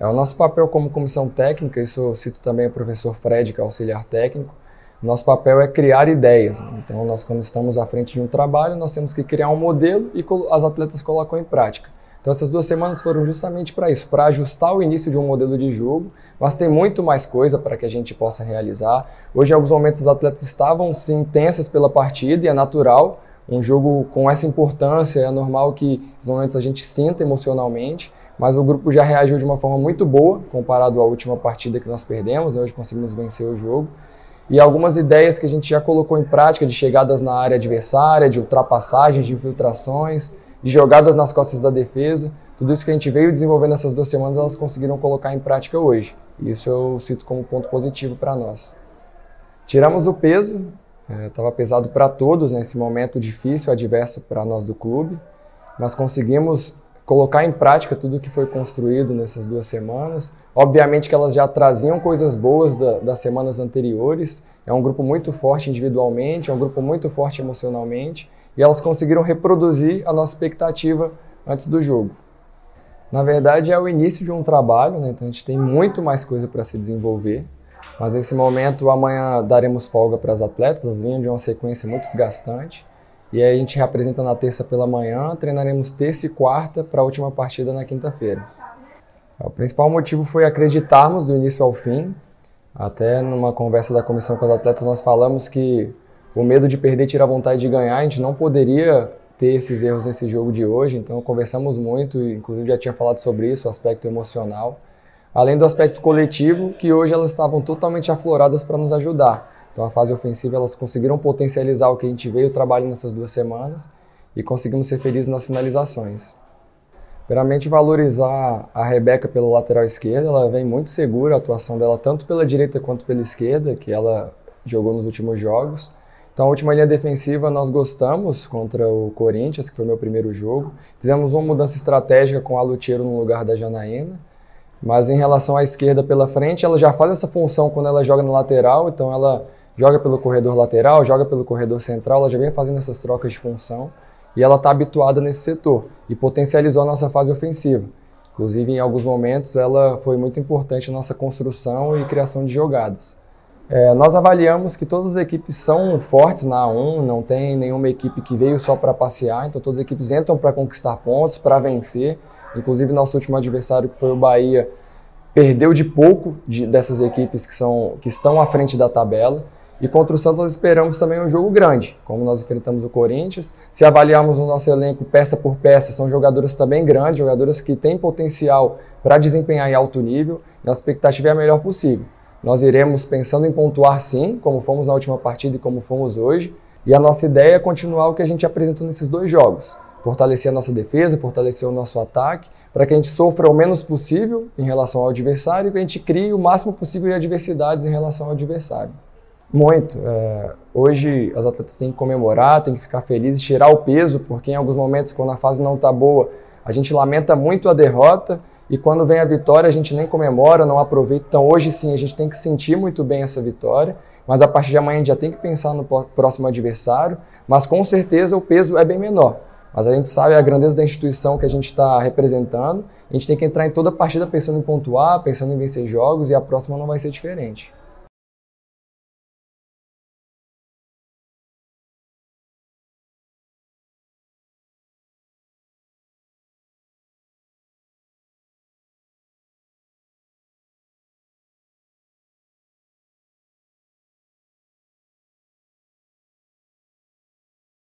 É o nosso papel como comissão técnica, isso eu cito também o professor Fred, que é auxiliar técnico. Nosso papel é criar ideias. Né? Então, nós quando estamos à frente de um trabalho, nós temos que criar um modelo e as atletas colocam em prática. Então, essas duas semanas foram justamente para isso, para ajustar o início de um modelo de jogo, mas tem muito mais coisa para que a gente possa realizar. Hoje, em alguns momentos, os atletas estavam sim tensas pela partida e é natural. Um jogo com essa importância, é normal que nos momentos a gente sinta emocionalmente, mas o grupo já reagiu de uma forma muito boa comparado à última partida que nós perdemos, né? hoje conseguimos vencer o jogo. E algumas ideias que a gente já colocou em prática de chegadas na área adversária, de ultrapassagens, de infiltrações, de jogadas nas costas da defesa, tudo isso que a gente veio desenvolvendo essas duas semanas, elas conseguiram colocar em prática hoje. E isso eu cito como ponto positivo para nós. Tiramos o peso, estava é, pesado para todos nesse momento difícil, adverso para nós do clube, mas conseguimos colocar em prática tudo o que foi construído nessas duas semanas. Obviamente que elas já traziam coisas boas da, das semanas anteriores. É um grupo muito forte individualmente, é um grupo muito forte emocionalmente, e elas conseguiram reproduzir a nossa expectativa antes do jogo. Na verdade, é o início de um trabalho, né? então a gente tem muito mais coisa para se desenvolver. Mas nesse momento, amanhã daremos folga para as atletas, elas vinham de uma sequência muito desgastante. E aí a gente reapresenta na terça pela manhã, treinaremos terça e quarta para a última partida na quinta-feira. O principal motivo foi acreditarmos do início ao fim. Até numa conversa da comissão com os atletas nós falamos que o medo de perder tira a vontade de ganhar, a gente não poderia ter esses erros nesse jogo de hoje, então conversamos muito, inclusive já tinha falado sobre isso, o aspecto emocional, além do aspecto coletivo, que hoje elas estavam totalmente afloradas para nos ajudar. Então a fase ofensiva elas conseguiram potencializar o que a gente veio trabalhando nessas duas semanas e conseguimos ser felizes nas finalizações. Primeiramente valorizar a Rebeca pela lateral esquerda, ela vem muito segura a atuação dela tanto pela direita quanto pela esquerda, que ela jogou nos últimos jogos. Então a última linha defensiva nós gostamos contra o Corinthians, que foi meu primeiro jogo. Fizemos uma mudança estratégica com a Lutiero no lugar da Janaína. Mas em relação à esquerda pela frente, ela já faz essa função quando ela joga na lateral, então ela joga pelo corredor lateral, joga pelo corredor central, ela já vem fazendo essas trocas de função e ela está habituada nesse setor e potencializou a nossa fase ofensiva. Inclusive, em alguns momentos, ela foi muito importante na nossa construção e criação de jogadas. É, nós avaliamos que todas as equipes são fortes na A1, não tem nenhuma equipe que veio só para passear, então todas as equipes entram para conquistar pontos, para vencer. Inclusive, nosso último adversário, que foi o Bahia, perdeu de pouco de, dessas equipes que, são, que estão à frente da tabela. E contra o Santos nós esperamos também um jogo grande, como nós enfrentamos o Corinthians. Se avaliarmos o nosso elenco peça por peça, são jogadoras também grandes, jogadoras que têm potencial para desempenhar em alto nível. Nossa expectativa é a melhor possível. Nós iremos pensando em pontuar sim, como fomos na última partida e como fomos hoje. E a nossa ideia é continuar o que a gente apresentou nesses dois jogos. Fortalecer a nossa defesa, fortalecer o nosso ataque, para que a gente sofra o menos possível em relação ao adversário e que a gente crie o máximo possível de adversidades em relação ao adversário. Muito. É, hoje as atletas têm que comemorar, têm que ficar felizes, tirar o peso, porque em alguns momentos, quando a fase não está boa, a gente lamenta muito a derrota e quando vem a vitória a gente nem comemora, não aproveita. Então hoje sim a gente tem que sentir muito bem essa vitória, mas a partir de amanhã a gente já tem que pensar no próximo adversário, mas com certeza o peso é bem menor. Mas a gente sabe a grandeza da instituição que a gente está representando. A gente tem que entrar em toda partida pensando em pontuar, pensando em vencer jogos e a próxima não vai ser diferente.